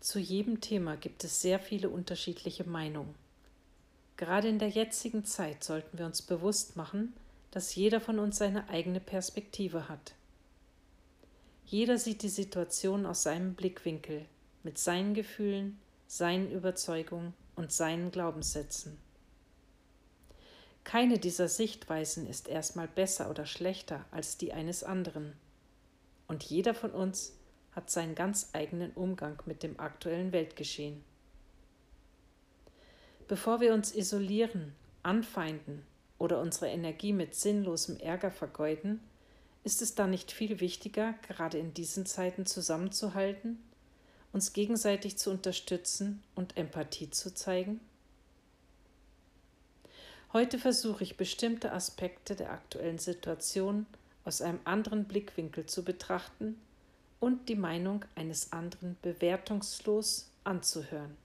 Zu jedem Thema gibt es sehr viele unterschiedliche Meinungen. Gerade in der jetzigen Zeit sollten wir uns bewusst machen, dass jeder von uns seine eigene Perspektive hat. Jeder sieht die Situation aus seinem Blickwinkel, mit seinen Gefühlen, seinen Überzeugungen und seinen Glaubenssätzen. Keine dieser Sichtweisen ist erstmal besser oder schlechter als die eines anderen. Und jeder von uns hat seinen ganz eigenen Umgang mit dem aktuellen Weltgeschehen. Bevor wir uns isolieren, anfeinden oder unsere Energie mit sinnlosem Ärger vergeuden, ist es da nicht viel wichtiger, gerade in diesen Zeiten zusammenzuhalten, uns gegenseitig zu unterstützen und Empathie zu zeigen? Heute versuche ich bestimmte Aspekte der aktuellen Situation aus einem anderen Blickwinkel zu betrachten und die Meinung eines anderen bewertungslos anzuhören.